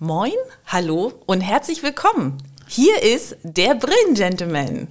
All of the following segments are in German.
Moin, hallo und herzlich willkommen. Hier ist der Brillen-Gentleman.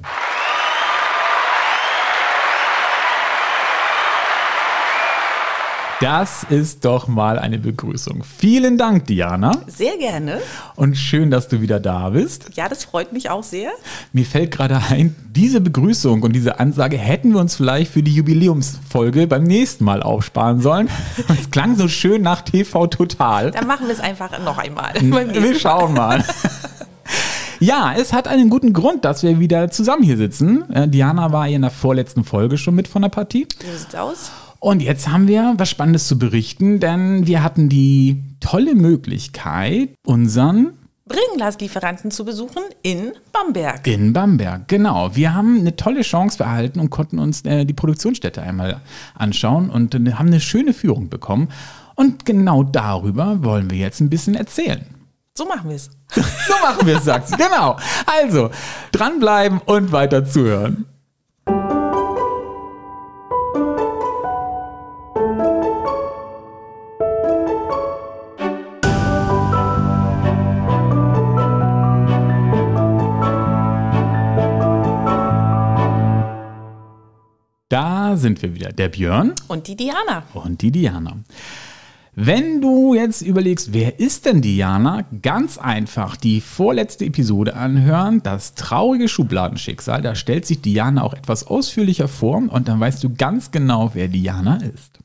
Das ist doch mal eine Begrüßung. Vielen Dank, Diana. Sehr gerne. Und schön, dass du wieder da bist. Ja, das freut mich auch sehr. Mir fällt gerade ein, diese Begrüßung und diese Ansage hätten wir uns vielleicht für die Jubiläumsfolge beim nächsten Mal aufsparen sollen. Es klang so schön nach TV Total. Dann machen wir es einfach noch einmal. Wir schauen mal. Ja, es hat einen guten Grund, dass wir wieder zusammen hier sitzen. Äh, Diana war in der vorletzten Folge schon mit von der Partie. Wie sieht's aus? Und jetzt haben wir was Spannendes zu berichten, denn wir hatten die tolle Möglichkeit, unseren Brillenglaslieferanten zu besuchen in Bamberg. in Bamberg, genau. Wir haben eine tolle Chance erhalten und konnten uns äh, die Produktionsstätte einmal anschauen und äh, haben eine schöne Führung bekommen. Und genau darüber wollen wir jetzt ein bisschen erzählen. So machen wir es. So machen wir es, sagt sie. Genau. Also, dranbleiben und weiter zuhören. Sind wir wieder. Der Björn Und die Diana. und die Diana. Wenn du jetzt überlegst, wer ist denn Diana? Ganz einfach die vorletzte Episode anhören, das traurige Schubladenschicksal. Da stellt sich Diana auch etwas ausführlicher vor und dann weißt du ganz genau, wer Diana ist.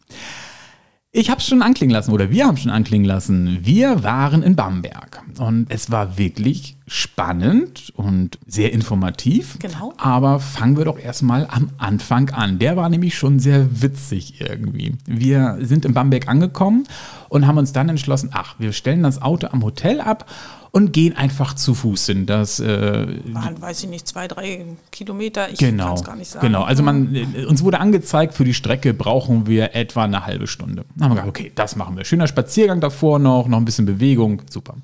Ich habe es schon anklingen lassen oder wir haben schon anklingen lassen. Wir waren in Bamberg und es war wirklich spannend und sehr informativ. Genau. Aber fangen wir doch erstmal am Anfang an. Der war nämlich schon sehr witzig irgendwie. Wir sind in Bamberg angekommen und haben uns dann entschlossen, ach, wir stellen das Auto am Hotel ab und gehen einfach zu Fuß hin. Das äh, Waren, weiß ich nicht, zwei, drei Kilometer. Ich kann Genau, es gar nicht sagen. genau. Also man, äh, uns wurde angezeigt, für die Strecke brauchen wir etwa eine halbe Stunde. Dann haben wir gedacht, okay, das machen wir. Schöner Spaziergang davor noch, noch ein bisschen Bewegung, super.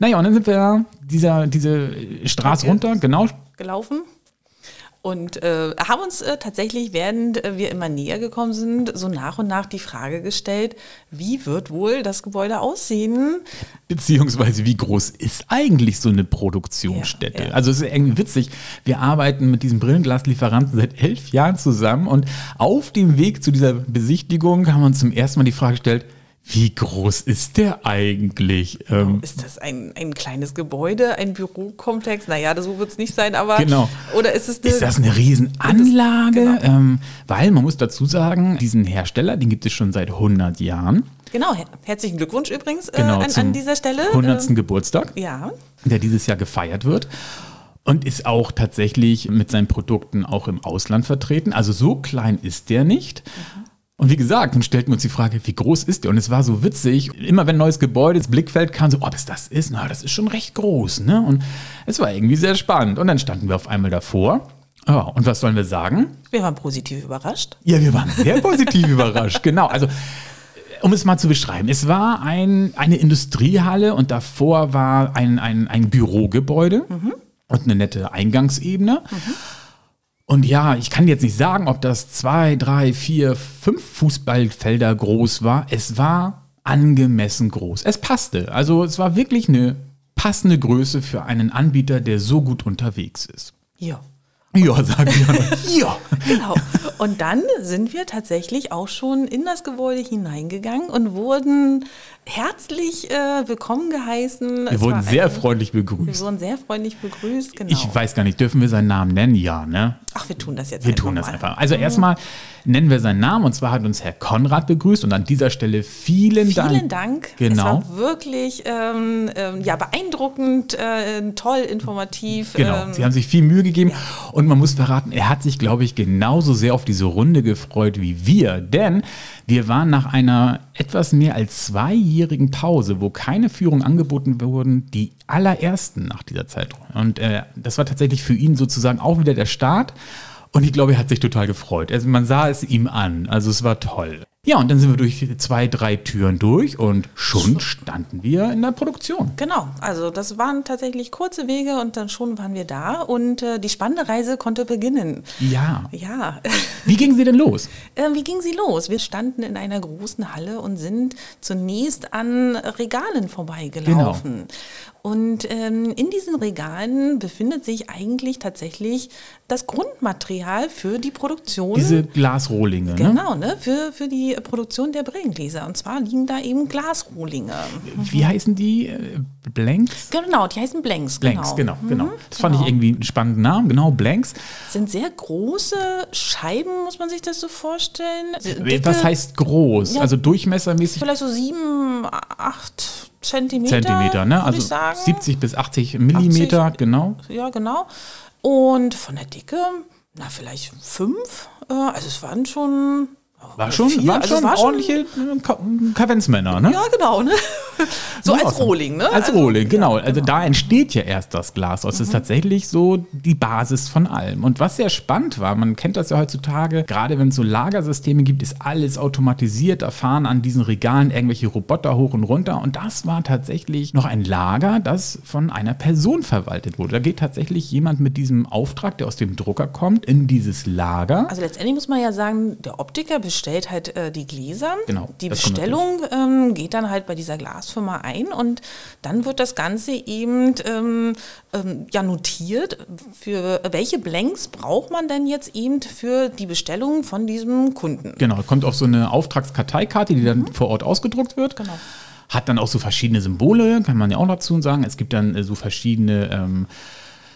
Naja, und dann sind wir dieser, diese Straße runter, genau. gelaufen und äh, haben uns äh, tatsächlich, während äh, wir immer näher gekommen sind, so nach und nach die Frage gestellt, wie wird wohl das Gebäude aussehen? Beziehungsweise, wie groß ist eigentlich so eine Produktionsstätte? Ja, ja. Also es ist irgendwie witzig. Wir arbeiten mit diesem Brillenglaslieferanten seit elf Jahren zusammen und auf dem Weg zu dieser Besichtigung haben wir uns zum ersten Mal die Frage gestellt, wie groß ist der eigentlich? Ähm, Ist das ein, ein kleines Gebäude, ein Bürokomplex? Naja, das so wird es nicht sein, aber. Genau. Oder ist es eine. Ist das eine Riesenanlage? Genau. Ähm, weil man muss dazu sagen, diesen Hersteller, den gibt es schon seit 100 Jahren. Genau, her herzlichen Glückwunsch übrigens äh, Genau, an, an dieser Stelle. 100. Geburtstag, Äh, ja, der dieses Jahr gefeiert wird. Und ist auch tatsächlich mit seinen Produkten auch im Ausland vertreten. Also so klein ist der nicht. Und wie gesagt, dann stellten wir uns die Frage, wie groß ist der? Und es war so witzig, immer wenn ein neues Gebäude ins Blickfeld kam, so, ob es das ist, na, das ist schon recht groß. Ne? Und es war irgendwie sehr spannend. Und dann standen wir auf einmal davor. Ja, und was sollen wir sagen? wir waren positiv überrascht. Ja, wir waren sehr positiv überrascht, genau. Also, um es mal zu beschreiben, es war ein, eine Industriehalle und davor war ein, ein, ein Bürogebäude und eine nette Eingangsebene. Und ja, ich kann jetzt nicht sagen, ob das zwei, drei, vier, fünf Fußballfelder groß war. Es war angemessen groß. Es passte. Also es war wirklich eine passende Größe für einen Anbieter, der so gut unterwegs ist. Ja. Ja, sagen wir. ja. Genau. Und dann sind wir tatsächlich auch schon in das Gebäude hineingegangen und wurden herzlich äh, willkommen geheißen. Wir Es wurden sehr ein- freundlich Wir begrüßt. wurden sehr freundlich begrüßt, genau. Ich weiß gar nicht, dürfen wir seinen Namen nennen? Ja, ne? Ach, wir tun das jetzt Wir einfach tun das mal. einfach. Also erstmal nennen wir seinen Namen und zwar hat uns Herr Konrad begrüßt und an dieser Stelle vielen, Dank. Vielen Dank. Es Genau. war wirklich ähm, ähm, ja, beeindruckend, äh, toll, informativ. Genau, ähm, sie haben sich viel Mühe gegeben und man muss verraten, er hat sich, glaube ich, genauso sehr auf diese Runde gefreut wie wir, denn wir waren nach einer etwas mehr als zweijährigen Pause, wo keine Führung angeboten wurden, die allerersten nach dieser Zeit. Und äh, das war tatsächlich für ihn sozusagen auch wieder der Start und ich glaube, er hat sich total gefreut. Also man sah es ihm an, also es war toll. Ja, und dann sind wir durch zwei, drei Türen durch und schon standen wir in der Produktion. Genau, also das waren tatsächlich kurze Wege und dann schon waren wir da und äh, die spannende Reise konnte beginnen. Ja. Ja. Wie ging sie denn los? Äh, wie ging sie los? Wir standen in einer großen Halle und sind zunächst an Regalen vorbeigelaufen. Genau. Und ähm, in diesen Regalen befindet sich eigentlich tatsächlich das Grundmaterial für die Produktion. Diese Glasrohlinge, ne? Genau, ne? Für, für die Produktion der Brillengläser. Und zwar liegen da eben Glasrohlinge. Wie heißen die? Blanks? Genau, die heißen Blanks. Blanks, genau, genau. genau. Das fand genau. ich irgendwie einen spannenden Namen, genau, Blanks. Das sind sehr große Scheiben, muss man sich das so vorstellen. Dicke, Was heißt groß? Ja, also durchmessermäßig? Vielleicht so sieben, acht Zentimeter. Zentimeter, ne? Also 70 bis 80 Millimeter, 80, genau. Ja, genau. Und von der Dicke, na, vielleicht fünf. Äh, also es waren schon war schon, viel, waren also schon war ordentliche schon, Kavenzmänner, ne? Ja, genau, ne? So ja, als Rohling, ne? Als also, Rohling, genau. Ja, genau. Also da entsteht ja erst das Glas. Das mhm. ist tatsächlich so die Basis von allem. Und was sehr spannend war, man kennt das ja heutzutage, gerade wenn es so Lagersysteme gibt, ist alles automatisiert. Da fahren an diesen Regalen irgendwelche Roboter hoch und runter. Und das war tatsächlich noch ein Lager, das von einer Person verwaltet wurde. Da geht tatsächlich jemand mit diesem Auftrag, der aus dem Drucker kommt, in dieses Lager. Also letztendlich muss man ja sagen, der Optiker bestellt halt äh, die Gläser. Genau. Die Bestellung ähm, geht dann halt bei dieser Glasfirma ein und dann wird das Ganze eben ähm, ähm, ja notiert, für welche Blanks braucht man denn jetzt eben für die Bestellung von diesem Kunden. Genau, kommt auf so eine Auftragskarteikarte, die dann mhm. vor Ort ausgedruckt wird. Genau. Hat dann auch so verschiedene Symbole, kann man ja auch dazu sagen. Es gibt dann äh, so verschiedene ähm,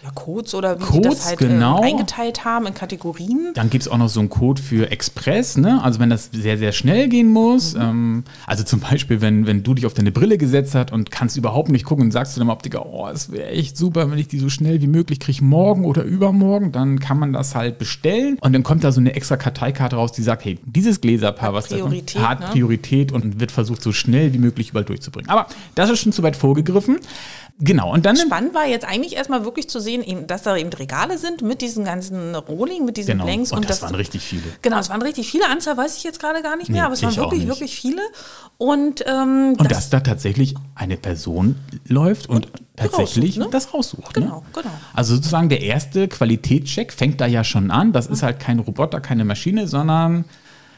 ja, Codes oder wie Codes, das halt äh, genau. äh, eingeteilt haben in Kategorien. Dann gibt es auch noch so einen Code für Express, ne? also wenn das sehr, sehr schnell gehen muss. Mhm. Ähm, also zum Beispiel, wenn, wenn du dich auf deine Brille gesetzt hast und kannst überhaupt nicht gucken und sagst zu deinem Optiker, oh, es wäre echt super, wenn ich die so schnell wie möglich kriege, morgen oder übermorgen, dann kann man das halt bestellen und dann kommt da so eine extra Karteikarte raus, die sagt, hey, dieses Gläserpaar, was Priorität, das hat ne? Priorität und wird versucht, so schnell wie möglich überall durchzubringen. Aber das ist schon zu weit vorgegriffen. Genau, und dann. Spannend war jetzt eigentlich erstmal wirklich zu sehen, dass da eben Regale sind mit diesen ganzen Rohling, mit diesen genau. Blanks. Und, und das, das, waren richtig viele. Genau, es waren richtig viele. Anzahl weiß ich jetzt gerade gar nicht mehr, nee, aber es waren wirklich, wirklich viele. Und, ähm, und das, dass da tatsächlich eine Person läuft und, und tatsächlich raussucht, ne? das raussucht. Genau, ne? genau. Also sozusagen der erste Qualitätscheck fängt da ja schon an. Das mhm. ist halt kein Roboter, keine Maschine, sondern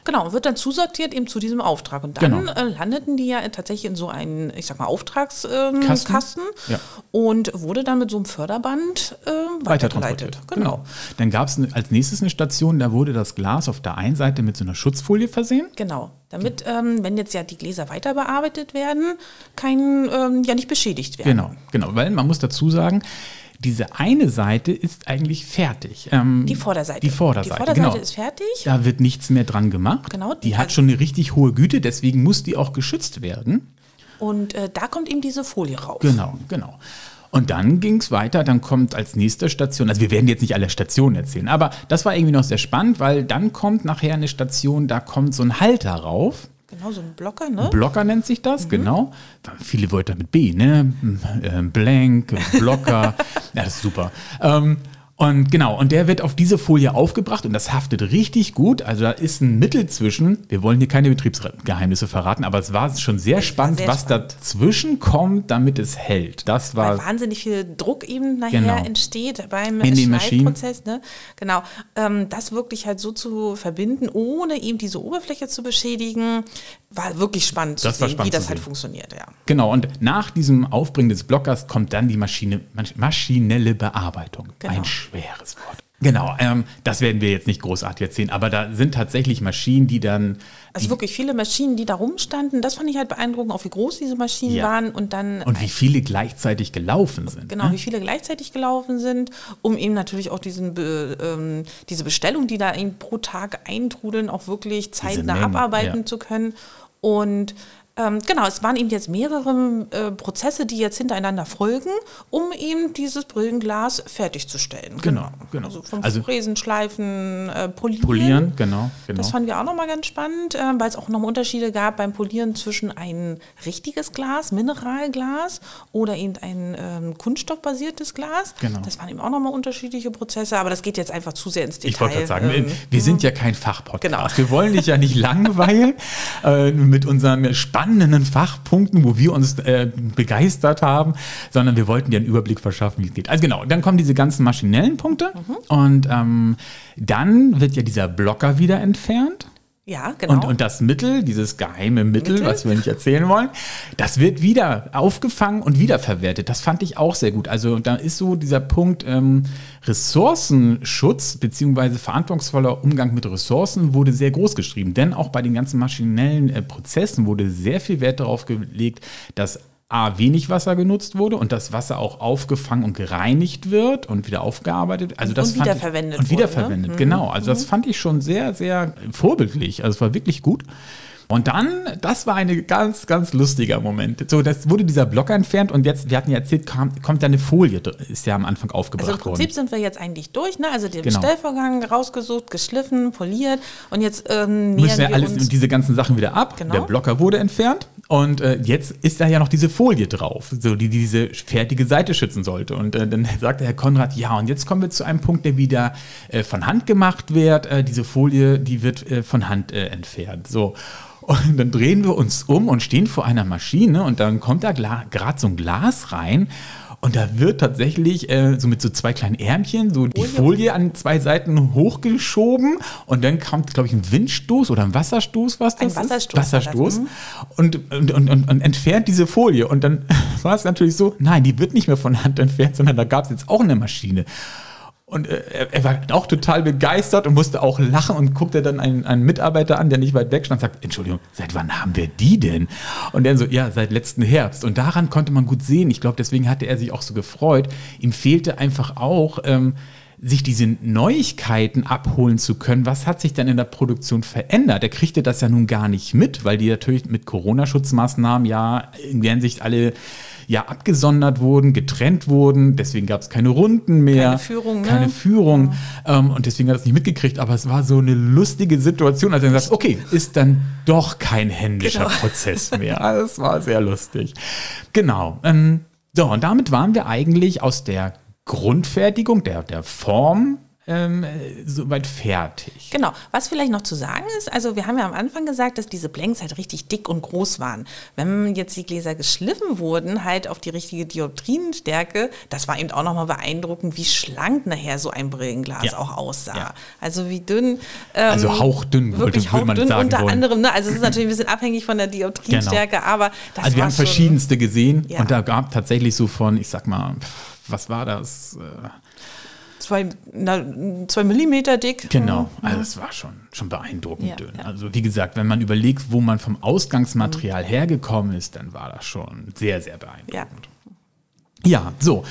Genau, wird dann zusortiert eben zu diesem Auftrag. Und dann genau. äh, landeten die ja tatsächlich in so einen, ich sag mal, Auftragskasten ähm, ja. und wurde dann mit so einem Förderband äh, weitergeleitet. Genau. genau. Dann gab es als nächstes eine Station, da wurde das Glas auf der einen Seite mit so einer Schutzfolie versehen. Genau. Damit, ähm, wenn jetzt ja die Gläser weiter bearbeitet werden, kein, ähm, ja nicht beschädigt werden. Genau, genau. Weil man muss dazu sagen, diese eine Seite ist eigentlich fertig. Ähm, die Vorderseite. Die Vorderseite, die Vorderseite genau. ist fertig. Da wird nichts mehr dran gemacht. Genau. Die, die hat schon eine richtig hohe Güte, deswegen muss die auch geschützt werden. Und äh, da kommt eben diese Folie raus. Genau, genau. Und dann ging es weiter, dann kommt als nächste Station, also wir werden jetzt nicht alle Stationen erzählen, aber das war irgendwie noch sehr spannend, weil dann kommt nachher eine Station, da kommt so ein Halter rauf. Genau, so ein Blocker, ne? Blocker nennt sich das, mhm. genau. Viele Wörter mit B, ne? Ähm, Blank, Blocker. ja, das ist super. Ähm, und genau, und der wird auf diese Folie aufgebracht und das haftet richtig gut. Also da ist ein Mittel zwischen. Wir wollen hier keine Betriebsgeheimnisse verraten, aber es war schon sehr spannend, sehr was spannend. dazwischen kommt, damit es hält. Das war Weil wahnsinnig viel Druck eben nachher genau. entsteht beim Schneidprozess. Ne? Genau, ähm, das wirklich halt so zu verbinden, ohne eben diese Oberfläche zu beschädigen, war wirklich spannend das zu sehen, spannend wie das halt funktioniert. Ja. Genau, und nach diesem Aufbringen des Blockers kommt dann die Maschine, maschinelle Bearbeitung. Genau. Ein schweres Wort. Genau, ähm, das werden wir jetzt nicht großartig erzählen, aber da sind tatsächlich Maschinen, die dann. Also wirklich viele Maschinen, die da rumstanden. Das fand ich halt beeindruckend, auch wie groß diese Maschinen ja. waren und dann. Und wie viele gleichzeitig gelaufen sind. Genau, ne? wie viele gleichzeitig gelaufen sind, um eben natürlich auch diesen, ähm, diese Bestellung, die da eben pro Tag eintrudeln, auch wirklich zeitnah abarbeiten ja. zu können. Und ähm, genau, es waren eben jetzt mehrere äh, Prozesse, die jetzt hintereinander folgen, um eben dieses Brillenglas fertigzustellen. Genau, genau. Also vom Also- Fräsen, Schleifen, äh, Polieren. Polieren, genau, genau. Das fanden wir auch nochmal ganz spannend, äh, weil es auch nochmal Unterschiede gab beim Polieren zwischen ein richtiges Glas, Mineralglas oder eben ein ähm, kunststoffbasiertes Glas. Genau. Das waren eben auch nochmal unterschiedliche Prozesse, aber das geht jetzt einfach zu sehr ins Detail. Ich wollte gerade sagen, Ähm, wir, sind ja kein Fachpodcast. Genau. Wir wollen dich ja nicht langweilen äh, mit unseren spannenden Fachpunkten, wo wir uns äh, begeistert haben, sondern wir wollten dir einen Überblick verschaffen, wie es geht. Also genau, dann kommen diese ganzen maschinellen Punkte Mhm. und ähm, dann wird ja dieser Blocker wieder entfernt. Ja, genau. Und, und das Mittel, dieses geheime Mittel, Mittel? was wir nicht erzählen wollen, das wird wieder aufgefangen und wiederverwertet. Das fand ich auch sehr gut. Also da ist so dieser Punkt ähm, Ressourcenschutz beziehungsweise verantwortungsvoller Umgang mit Ressourcen wurde sehr groß geschrieben. Denn auch bei den ganzen maschinellen äh, Prozessen wurde sehr viel Wert darauf gelegt, dass A, wenig Wasser genutzt wurde und das Wasser auch aufgefangen und gereinigt wird und wieder aufgearbeitet. Also das Und fand wiederverwendet Ich, und wurde, ne? wiederverwendet, genau. Also das fand ich schon sehr, sehr vorbildlich. Also es war wirklich gut. Und dann, das war ein ganz, ganz lustiger Moment. So, das wurde dieser Blocker entfernt und jetzt, wir hatten ja erzählt, kam, kommt da eine Folie, ist ja am Anfang aufgebracht Also im Prinzip worden. sind wir jetzt eigentlich durch, ne? Also den Genau. Bestellvorgang rausgesucht, geschliffen, poliert und jetzt ähm, Müssen ja wir alles, diese ganzen Sachen wieder ab. Genau. Der Blocker wurde entfernt und äh, jetzt ist da ja noch diese Folie drauf, so die diese fertige Seite schützen sollte. Und äh, dann sagte Herr Konrad, ja, und jetzt kommen wir zu einem Punkt, der wieder äh, von Hand gemacht wird. Äh, diese Folie, die wird äh, von Hand äh, entfernt. So. Und dann drehen wir uns um und stehen vor einer Maschine und dann kommt da gerade so ein Glas rein. Und da wird tatsächlich äh, so mit so zwei kleinen Ärmchen so die Folie an zwei Seiten hochgeschoben und dann kommt, glaube ich, ein Windstoß oder ein Wasserstoß, was das Ein ist? Wasserstoß das, Wasserstoß. mhm. Und, und, und, und, und entfernt diese Folie. Und dann war es natürlich so, nein, die wird nicht mehr von Hand entfernt, sondern da gab es jetzt auch eine Maschine. Und äh, er, war auch total begeistert und musste auch lachen und guckte dann einen, einen Mitarbeiter an, der nicht weit weg stand und sagt, Entschuldigung, seit wann haben wir die denn? Und dann so, ja, seit letzten Herbst. Und daran konnte man gut sehen, ich glaube, deswegen hatte er sich auch so gefreut. Ihm fehlte einfach auch, ähm, sich diese Neuigkeiten abholen zu können. Was hat sich denn in der Produktion verändert? Er kriegte das ja nun gar nicht mit, weil die natürlich mit Corona-Schutzmaßnahmen ja in der Hinsicht alle ja abgesondert wurden, getrennt wurden. Deswegen gab es keine Runden mehr. Keine Führung, ne? Keine Führung. Ähm, und deswegen hat er es nicht mitgekriegt. Aber es war so eine lustige Situation, als er gesagt hat, okay, ist dann doch kein händischer Genau. Prozess mehr. Also Es war sehr lustig. Genau. Ähm, so, und damit waren wir eigentlich aus der Grundfertigung, der, der Form, ähm, äh, soweit fertig. Genau. Was vielleicht noch zu sagen ist, also wir haben ja am Anfang gesagt, dass diese Blanks halt richtig dick und groß waren. Wenn jetzt die Gläser geschliffen wurden, halt auf die richtige Dioptrienstärke, das war eben auch nochmal beeindruckend, wie schlank nachher so ein Brillenglas Ja. auch aussah. Ja. Also wie dünn. Ähm, Also hauchdünn, wirklich würde man hauchdünn sagen unter wollen. anderem. Ne? Also es ist natürlich ein bisschen abhängig von der Dioptrienstärke, aber das also wir haben verschiedenste gesehen Ja. und da gab tatsächlich so von, ich sag mal, was war das? Äh, Zwei, na, zwei Millimeter dick. Genau, also es war schon, schon beeindruckend Ja, dünn. ja. Also wie gesagt, wenn man überlegt, wo man vom Ausgangsmaterial hergekommen ist, dann war das schon sehr, sehr beeindruckend. Ja. Ja, so.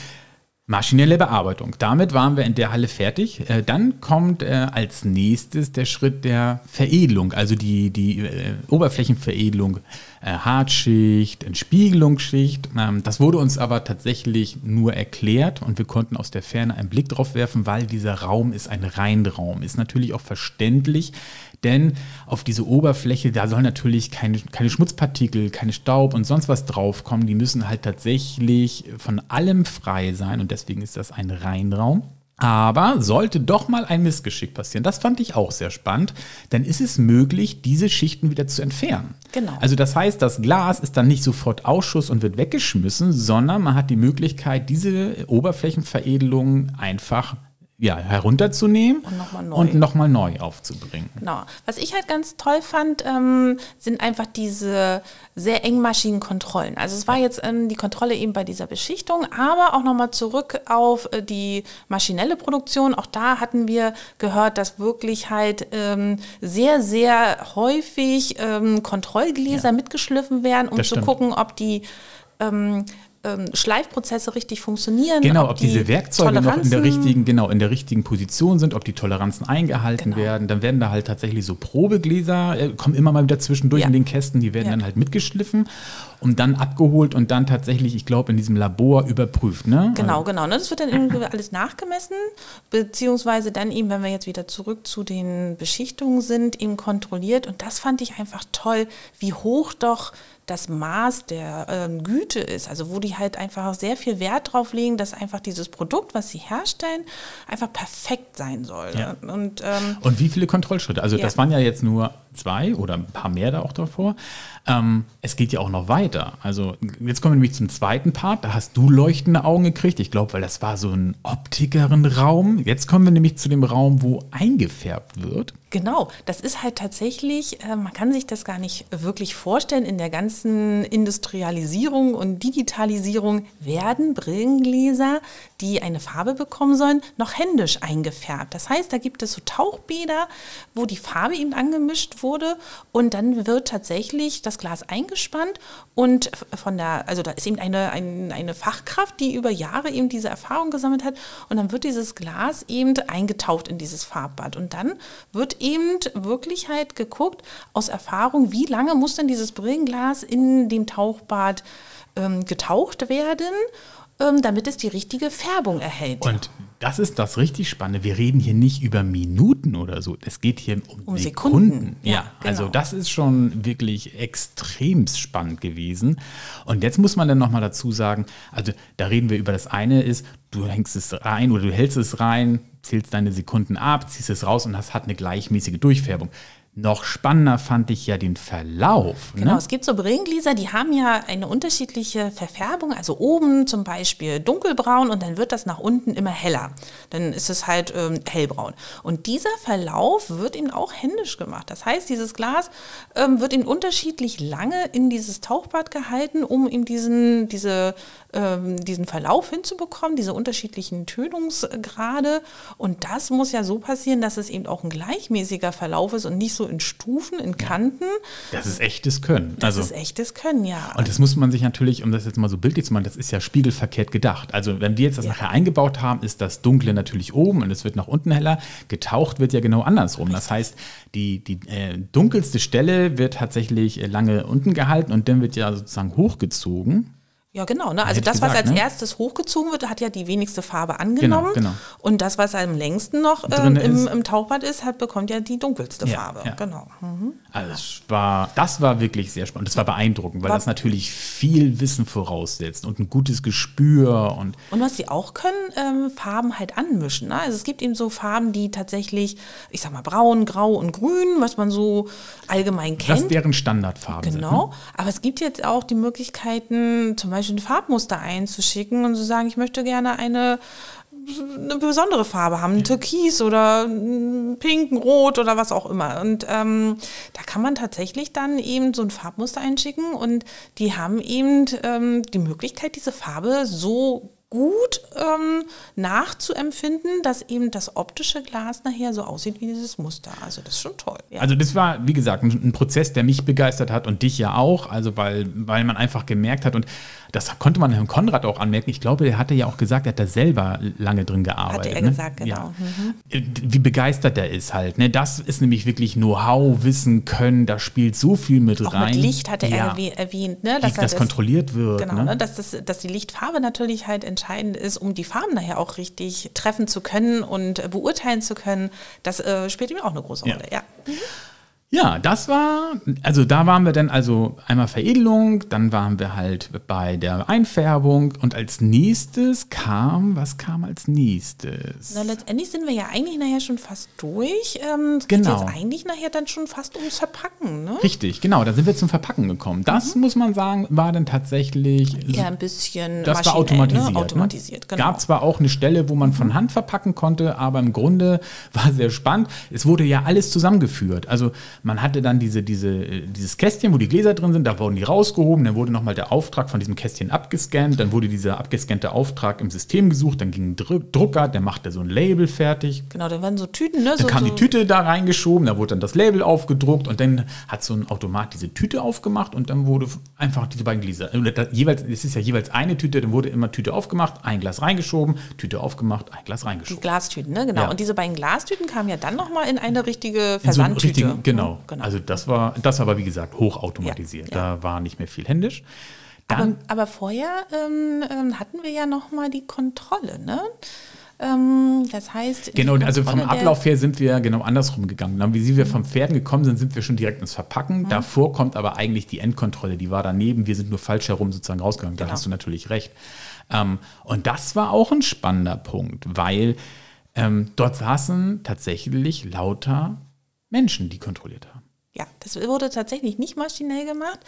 Maschinelle Bearbeitung. Damit waren wir in der Halle fertig. Äh, dann kommt äh, als nächstes der Schritt der Veredelung, also die, die äh, Oberflächenveredelung, Hartschicht, Entspiegelungsschicht. Ähm, das wurde uns aber tatsächlich nur erklärt und wir konnten aus der Ferne einen Blick drauf werfen, weil dieser Raum ist ein Reinraum. Ist natürlich auch verständlich, denn auf diese Oberfläche, da soll natürlich keine, keine Schmutzpartikel, keine Staub und sonst was draufkommen. Die müssen halt tatsächlich von allem frei sein und deswegen ist das ein Reinraum. Aber sollte doch mal ein Missgeschick passieren, das fand ich auch sehr spannend, dann ist es möglich, diese Schichten wieder zu entfernen. Genau. Also das heißt, das Glas ist dann nicht sofort Ausschuss und wird weggeschmissen, sondern man hat die Möglichkeit, diese Oberflächenveredelung einfach ja, herunterzunehmen Und noch mal neu. und nochmal neu aufzubringen. Genau. Was ich halt ganz toll fand, ähm, sind einfach diese sehr engmaschigen Kontrollen. Also es war jetzt ähm, die Kontrolle eben bei dieser Beschichtung, aber auch nochmal zurück auf äh, die maschinelle Produktion. Auch da hatten wir gehört, dass wirklich halt ähm, sehr, sehr häufig ähm, Kontrollgläser Ja. mitgeschliffen werden, um Das zu stimmt. gucken, ob die ähm, Schleifprozesse richtig funktionieren. Genau, ob, ob die diese Werkzeuge noch in der richtigen, genau, in der richtigen Position sind, ob die Toleranzen eingehalten genau. werden. Dann werden da halt tatsächlich so Probegläser, äh, kommen immer mal wieder zwischendurch ja. in den Kästen, die werden ja. dann halt mitgeschliffen und dann abgeholt und dann tatsächlich, ich glaube, in diesem Labor überprüft. Ne? Genau, also genau. Ne? Das wird dann irgendwie alles nachgemessen, beziehungsweise dann eben, wenn wir jetzt wieder zurück zu den Beschichtungen sind, eben kontrolliert. Und das fand ich einfach toll, wie hoch doch das Maß der ähm, Güte ist, also wo die halt einfach sehr viel Wert drauf legen, dass einfach dieses Produkt, was sie herstellen, einfach perfekt sein soll. Ja. Und, ähm, und wie viele Kontrollschritte? Also ja. das waren ja jetzt nur zwei oder ein paar mehr da auch davor. Ähm, es geht ja auch noch weiter. Also jetzt kommen wir nämlich zum zweiten Part. Da hast du leuchtende Augen gekriegt. Ich glaube, weil das war so ein optikeren Raum. Jetzt kommen wir nämlich zu dem Raum, wo eingefärbt wird. Genau, das ist halt tatsächlich, äh, man kann sich das gar nicht wirklich vorstellen, in der ganzen Industrialisierung und Digitalisierung werden Brillengläser, die eine Farbe bekommen sollen, noch händisch eingefärbt. Das heißt, da gibt es so Tauchbäder, wo die Farbe eben angemischt wurde. Und dann wird tatsächlich das Glas eingespannt und von der, also da ist eben eine, eine, eine Fachkraft, die über Jahre eben diese Erfahrung gesammelt hat. Und dann wird dieses Glas eben eingetaucht in dieses Farbbad. Und dann wird eben wirklich halt geguckt aus Erfahrung, wie lange muss denn dieses Brillenglas in dem Tauchbad ähm, getaucht werden, ähm, damit es die richtige Färbung erhält. Und das ist das richtig Spannende. Wir reden hier nicht über Minuten oder so. Es geht hier um, um Sekunden. Sekunden. Ja, ja genau. also das ist schon wirklich extrem spannend gewesen. Und jetzt muss man dann nochmal dazu sagen, also da reden wir über das eine ist, du hängst es rein oder du hältst es rein, zählst deine Sekunden ab, ziehst es raus und das hat eine gleichmäßige Durchfärbung. Noch spannender fand ich ja den Verlauf. Genau, ne? es gibt so Brillengläser, die haben ja eine unterschiedliche Verfärbung. Also oben zum Beispiel dunkelbraun und dann wird das nach unten immer heller. Dann ist es halt ähm, hellbraun. Und dieser Verlauf wird eben auch händisch gemacht. Das heißt, dieses Glas ähm, wird eben unterschiedlich lange in dieses Tauchbad gehalten, um eben diesen, diese, ähm, diesen Verlauf hinzubekommen, diese unterschiedlichen Tönungsgrade. Und das muss ja so passieren, dass es eben auch ein gleichmäßiger Verlauf ist und nicht so so in Stufen, in Kanten. Das ist echtes Können. Das also, ist echtes Können, ja. Und das muss man sich natürlich, um das jetzt mal so bildlich zu machen, das ist ja spiegelverkehrt gedacht. Also wenn wir jetzt das ja. nachher eingebaut haben, ist das Dunkle natürlich oben und es wird nach unten heller. Getaucht wird ja genau andersrum. Richtig. Das heißt, die, die äh, dunkelste Stelle wird tatsächlich lange unten gehalten und dann wird ja sozusagen hochgezogen. Ja, genau. Ne? Also das, gesagt, was als ne? erstes hochgezogen wird, hat ja die wenigste Farbe angenommen. Genau, genau. Und das, was am längsten noch ähm, im, im, Tauchbad ist, hat, bekommt ja die dunkelste ja, Farbe. Ja. Genau. Mhm. Also es war, das war wirklich sehr spannend. Das war beeindruckend, weil war, das natürlich viel Wissen voraussetzt und ein gutes Gespür. Und, und was sie auch können, ähm, Farben halt anmischen. Ne? Also es gibt eben so Farben, die tatsächlich, ich sag mal, braun, grau und grün, was man so allgemein kennt. Das deren Standardfarben genau. sind. Genau. Ne? Aber es gibt jetzt auch die Möglichkeiten, zum Beispiel Beispiel ein Farbmuster einzuschicken und zu sagen, ich möchte gerne eine eine besondere Farbe haben, ein Türkis oder ein Pink, ein Rot oder was auch immer. Und ähm, da kann man tatsächlich dann eben so ein Farbmuster einschicken und die haben eben ähm, die Möglichkeit, diese Farbe so gut ähm, nachzuempfinden, dass eben das optische Glas nachher so aussieht wie dieses Muster. Also das ist schon toll. Ja. Also das war, wie gesagt, ein, ein, Prozess, der mich begeistert hat und dich ja auch. Also weil, weil man einfach gemerkt hat und das konnte man Herrn Konrad auch anmerken. Ich glaube, er hatte ja auch gesagt, er hat da selber lange drin gearbeitet. Hatte er ne? gesagt, genau. Ja. Mhm. Wie begeistert er ist halt. Ne? Das ist nämlich wirklich Know-how, Wissen, Können. Da spielt so viel mit auch rein. Mit Licht hatte ja. er erwähnt, ne? dass das, das kontrolliert wird. Genau, ne? ne? dass, das, dass die Lichtfarbe natürlich halt entscheidend ist, um die Farben nachher auch richtig treffen zu können und beurteilen zu können. Das äh, spielt ihm auch eine große Rolle. Ja. ja. Mhm. Ja, das war, also da waren wir dann also einmal Veredelung, dann waren wir halt bei der Einfärbung und als nächstes kam, was kam als nächstes? Na, letztendlich sind wir ja eigentlich nachher schon fast durch. Ähm, es genau. geht jetzt eigentlich nachher dann schon fast ums Verpacken, ne? Richtig, genau, da sind wir zum Verpacken gekommen. Das mhm. muss man sagen, war dann tatsächlich. Ja, ein bisschen. Das war automatisiert. Ne? Automatisiert, ne? genau. Gab zwar auch eine Stelle, wo man mhm. von Hand verpacken konnte, aber im Grunde war sehr spannend. Es wurde ja alles zusammengeführt. Also man hatte dann diese, diese, dieses Kästchen, wo die Gläser drin sind, da wurden die rausgehoben, dann wurde nochmal der Auftrag von diesem Kästchen abgescannt, dann wurde dieser abgescannte Auftrag im System gesucht, dann ging ein Drucker, der machte so ein Label fertig. Genau, dann waren so Tüten, ne? Dann so, kam so die Tüte da reingeschoben, da wurde dann das Label aufgedruckt und dann hat so ein Automat diese Tüte aufgemacht und dann wurde einfach diese beiden Gläser, jeweils, es ist ja jeweils eine Tüte, dann wurde immer Tüte aufgemacht, ein Glas reingeschoben, Tüte aufgemacht, ein Glas reingeschoben. Die Glastüten, ne? Genau. Ja. Und diese beiden Glastüten kamen ja dann nochmal in eine richtige In so Versandtüte. richtigen- genau. Mhm, genau. Also das war, das war aber wie gesagt hochautomatisiert. Ja, Da war nicht mehr viel händisch. aber, Dann, aber vorher ähm, ähm, hatten wir ja nochmal die Kontrolle, ne? Ähm, das heißt. genau, also vom Ablauf her sind wir genau andersrum gegangen. Dann, wie wir vom Pferden gekommen sind, sind wir schon direkt ins Mhm. Verpacken. Davor kommt aber eigentlich die Endkontrolle, die war daneben. Wir sind nur falsch herum sozusagen rausgegangen. Da Genau. hast du natürlich recht. Ähm, und das war auch ein spannender Punkt, weil dort saßen tatsächlich lauter Menschen, die kontrolliert. Ja, das wurde tatsächlich nicht maschinell gemacht,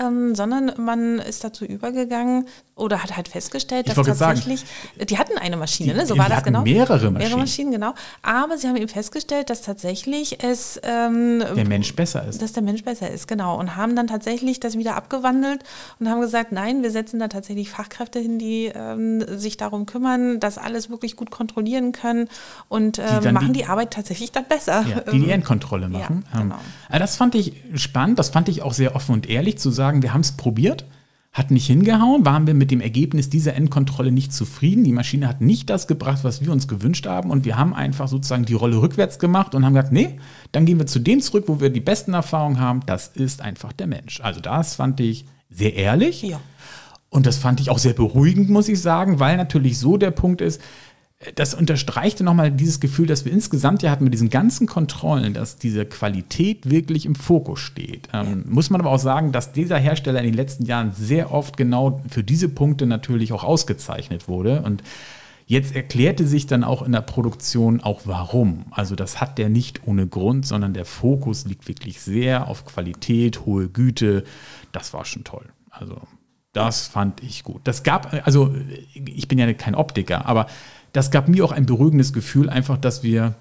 ähm, sondern man ist dazu übergegangen oder hat halt festgestellt, dass tatsächlich, die hatten eine Maschine, Die- ne? so die war das hatten genau. mehrere Maschinen. Mehrere Maschinen, genau. Aber sie haben eben festgestellt, dass tatsächlich es ähm, Der Mensch besser ist. dass der Mensch besser ist, genau. Und haben dann tatsächlich das wieder abgewandelt und haben gesagt, nein, wir setzen da tatsächlich Fachkräfte hin, die ähm, sich darum kümmern, dass alles wirklich gut kontrollieren können und ähm, dann machen die- die, Arbeit tatsächlich dann besser. Ja, die die Endkontrolle machen. ja, Ähm, genau. also das fand ich spannend, das fand ich auch sehr offen und ehrlich zu sagen, wir haben es probiert, hat nicht hingehauen, waren wir mit dem Ergebnis dieser Endkontrolle nicht zufrieden. Die Maschine hat nicht das gebracht, was wir uns gewünscht haben und wir haben einfach sozusagen die Rolle rückwärts gemacht und haben gesagt, nee, dann gehen wir zu dem zurück, wo wir die besten Erfahrungen haben, das ist einfach der Mensch. Also das fand ich sehr ehrlich. Ja. Und das fand ich auch sehr beruhigend, muss ich sagen, weil natürlich so der Punkt ist, das unterstreichte nochmal dieses Gefühl, dass wir insgesamt ja hatten mit diesen ganzen Kontrollen, dass diese Qualität wirklich im Fokus steht. Ähm, Muss man aber auch sagen, dass dieser Hersteller in den letzten Jahren sehr oft genau für diese Punkte natürlich auch ausgezeichnet wurde. Und jetzt erklärte sich dann auch in der Produktion auch warum. Also das hat der nicht ohne Grund, sondern der Fokus liegt wirklich sehr auf Qualität, hohe Güte. Das war schon toll. Also das fand ich gut. Das gab, also ich bin ja kein Optiker, aber das gab mir auch ein beruhigendes Gefühl, einfach, dass wir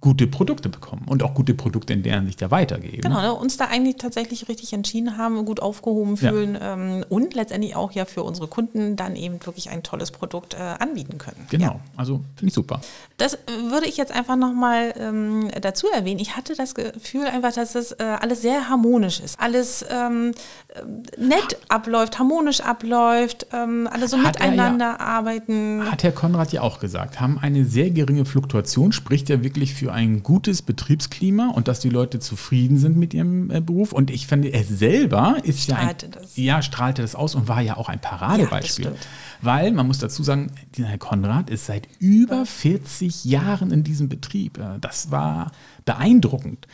gute Produkte bekommen und auch gute Produkte in deren sich da weitergeben. Genau, ne, uns da eigentlich tatsächlich richtig entschieden haben, gut aufgehoben Ja. fühlen ähm, und letztendlich auch ja für unsere Kunden dann eben wirklich ein tolles Produkt äh, anbieten können. Genau, Ja. also finde ich super. Das äh, würde ich jetzt einfach nochmal ähm, dazu erwähnen. Ich hatte das Gefühl einfach, dass es äh, alles sehr harmonisch ist. Alles ähm, äh, nett abläuft, harmonisch abläuft, ähm, alle so Hat er ja- miteinander arbeiten. Hat Herr Konrad ja auch gesagt, haben eine sehr geringe Fluktuation, spricht ja wirklich für ein gutes Betriebsklima und dass die Leute zufrieden sind mit ihrem äh, Beruf. Und ich finde, er selber ist Strahlte ja ein, das. ja strahlte das aus und war ja auch ein Paradebeispiel. Ja. Weil man muss dazu sagen, dieser Herr Konrad ist seit über 40 Jahren in diesem Betrieb. Äh, Das war beeindruckend.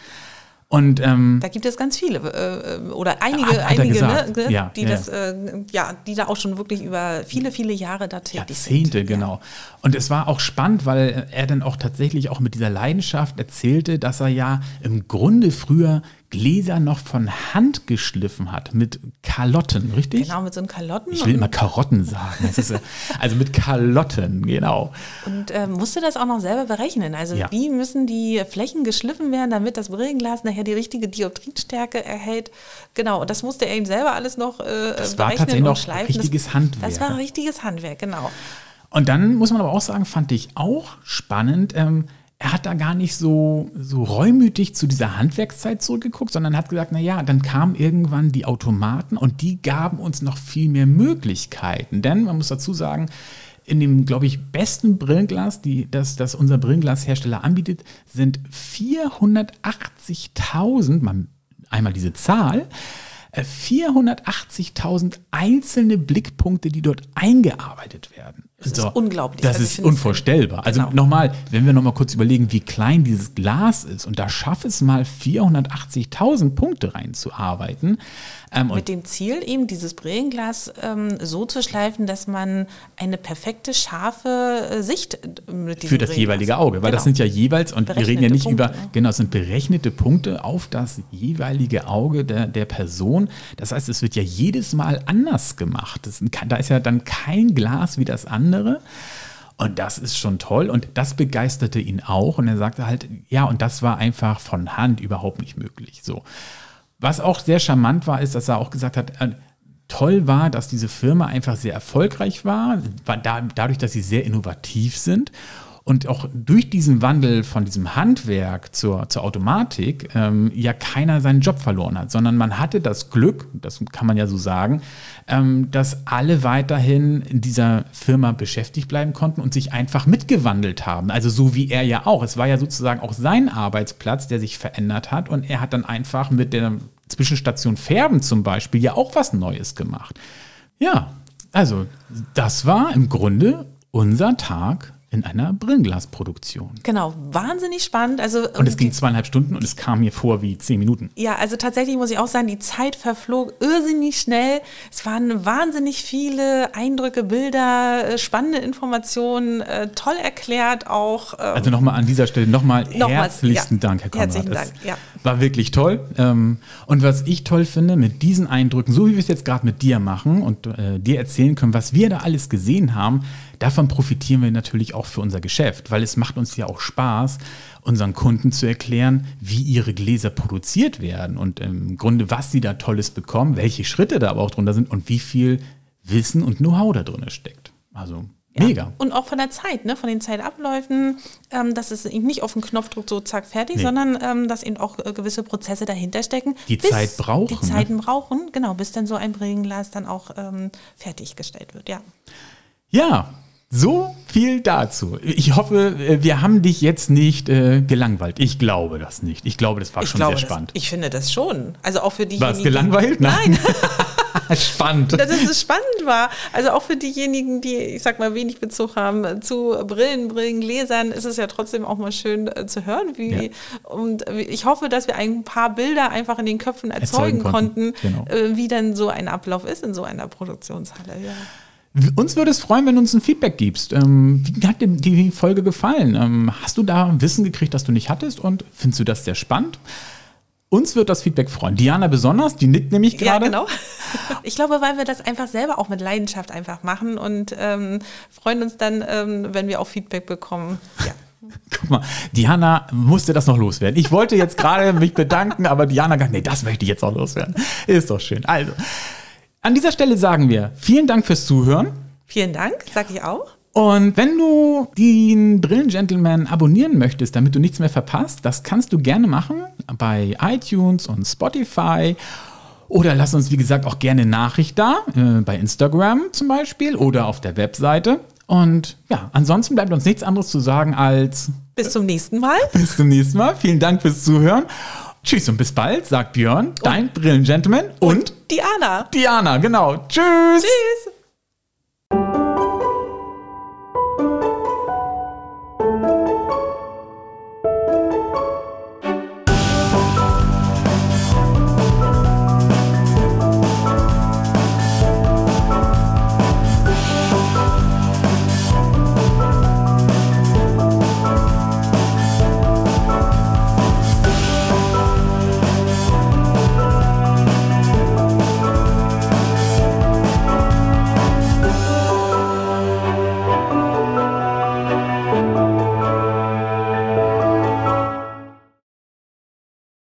Und ähm, Da gibt es ganz viele äh, äh, oder einige, einige, gesagt. ne, Ja, die ja. das, äh, ja, die da auch schon wirklich über viele, viele Jahre da tätig sind. Jahrzehnte, genau. Und es war auch spannend, weil er dann auch tatsächlich auch mit dieser Leidenschaft erzählte, dass er ja im Grunde früher Gläser noch von Hand geschliffen hat mit Kalotten, richtig? Genau, mit so einem Kalotten. Ich will immer Karotten sagen. Ist, also mit Kalotten, genau. Und äh, musste das auch noch selber berechnen. Also Ja. wie müssen die Flächen geschliffen werden, damit das Brillenglas nachher die richtige Dioptrienstärke erhält. Genau, und das musste er eben selber alles noch äh, Das war berechnen tatsächlich und noch schleifen. richtiges das, Handwerk. Das war richtiges Handwerk, genau. Und dann muss man aber auch sagen, fand ich auch spannend, ähm, er hat da gar nicht so, so reumütig zu dieser Handwerkszeit zurückgeguckt, sondern hat gesagt, na ja, dann kamen irgendwann die Automaten und die gaben uns noch viel mehr Möglichkeiten. Denn man muss dazu sagen, in dem, glaube ich, besten Brillenglas, die, das, das unser Brillenglashersteller anbietet, sind 480.000, man- einmal diese Zahl, äh, 480.000 einzelne Blickpunkte, die dort eingearbeitet werden. Das ist unglaublich. Das Also ist unvorstellbar. Also Genau. nochmal, wenn wir nochmal kurz überlegen, wie klein dieses Glas ist und da schafft es mal 480.000 Punkte reinzuarbeiten. Ähm, Mit dem Ziel, eben dieses Brillenglas ähm, so zu schleifen, dass man eine perfekte, scharfe äh, Sicht äh, mit diesem für das jeweilige. Auge, weil das Genau. sind ja jeweils, und wir reden ja Berechnete nicht Punkte, über, ne? genau, es sind berechnete Punkte auf das jeweilige Auge der, der Person. Das heißt, es wird ja jedes Mal anders gemacht. Das, da ist ja dann kein Glas wie das andere. Und das ist schon toll und das begeisterte ihn auch. Und er sagte halt, ja, und das war einfach von Hand überhaupt nicht möglich. So. Was auch sehr charmant war, ist, dass er auch gesagt hat, äh, toll war, dass diese Firma einfach sehr erfolgreich war, war da, dadurch, dass sie sehr innovativ sind und auch durch diesen Wandel von diesem Handwerk zur, zur Automatik ähm, ja keiner seinen Job verloren hat, sondern man hatte das Glück, das kann man ja so sagen, ähm, dass alle weiterhin in dieser Firma beschäftigt bleiben konnten und sich einfach mitgewandelt haben. Also so wie er ja auch. Es war ja sozusagen auch sein Arbeitsplatz, der sich verändert hat und er hat dann einfach mit der Zwischenstation Färben zum Beispiel ja auch was Neues gemacht. Ja, also das war im Grunde unser Tag in einer Brillenglasproduktion. Genau, wahnsinnig spannend. Also, und es ging zweieinhalb Stunden und es kam mir vor wie zehn Minuten. Ja, also tatsächlich muss ich auch sagen, die Zeit verflog irrsinnig schnell. Es waren wahnsinnig viele Eindrücke, Bilder, äh, spannende Informationen, äh, toll erklärt auch. Ähm, also nochmal an dieser Stelle nochmal herzlichsten ja, Dank, Herr Konrad. Herzlichen Dank, ja. War wirklich toll. Ähm, und was ich toll finde, mit diesen Eindrücken, so wie wir es jetzt gerade mit dir machen und äh, dir erzählen können, was wir da alles gesehen haben, Davon profitieren wir natürlich auch für unser Geschäft, weil es macht uns ja auch Spaß, unseren Kunden zu erklären, wie ihre Gläser produziert werden und im Grunde, was sie da Tolles bekommen, welche Schritte da aber auch drunter sind und wie viel Wissen und Know-how da drin steckt. Also ja. Mega. Und auch von der Zeit, ne? von den Zeitabläufen, ähm, dass es eben nicht auf den Knopfdruck so zack fertig, nee. sondern ähm, dass eben auch äh, gewisse Prozesse dahinter stecken. Die Zeit brauchen. Die Zeiten ne? brauchen, genau, bis dann so ein Brillenglas dann auch ähm, fertiggestellt wird, ja. Ja, so viel dazu. Ich hoffe, äh, wir haben dich jetzt nicht äh, gelangweilt. Ich glaube das nicht. Ich glaube, das war ich schon glaube, sehr spannend. Das, ich finde das schon. Also auch für diejenigen. War es gelangweilt? Nein. spannend. Dass es spannend war. Also auch für diejenigen, die, ich sag mal, wenig Bezug haben zu Brillen, Brillengläsern, ist es ja trotzdem auch mal schön äh, zu hören. Wie, ja. Und ich hoffe, dass wir ein paar Bilder einfach in den Köpfen erzeugen, erzeugen konnten, konnten genau. äh, wie dann so ein Ablauf ist in so einer Produktionshalle. Ja. Uns würde es freuen, wenn du uns ein Feedback gibst. Ähm, wie hat dir die Folge gefallen? Ähm, hast du da Wissen gekriegt, das du nicht hattest und findest du das sehr spannend? Uns wird das Feedback freuen. Diana besonders, die nickt nämlich gerade. Ja, genau. Ich glaube, weil wir das einfach selber auch mit Leidenschaft einfach machen und ähm, freuen uns dann, ähm, wenn wir auch Feedback bekommen. Ja. Guck mal, Diana musste das noch loswerden. Ich wollte jetzt gerade mich bedanken, aber Diana sagt, nee, das möchte ich jetzt auch loswerden. Ist doch schön. Also, an dieser Stelle sagen wir vielen Dank fürs Zuhören. Vielen Dank, sag ich auch. Und wenn du den Brillengentleman abonnieren möchtest, damit du nichts mehr verpasst, das kannst du gerne machen bei iTunes und Spotify. Oder lass uns, wie gesagt, auch gerne Nachricht da, äh, bei Instagram zum Beispiel oder auf der Webseite. Und ja, ansonsten bleibt uns nichts anderes zu sagen als. Bis zum nächsten Mal. Bis zum nächsten Mal. Vielen Dank fürs Zuhören. Tschüss und bis bald, sagt Björn, dein Brillengentleman und, und Diana. Diana, genau. Tschüss. Tschüss.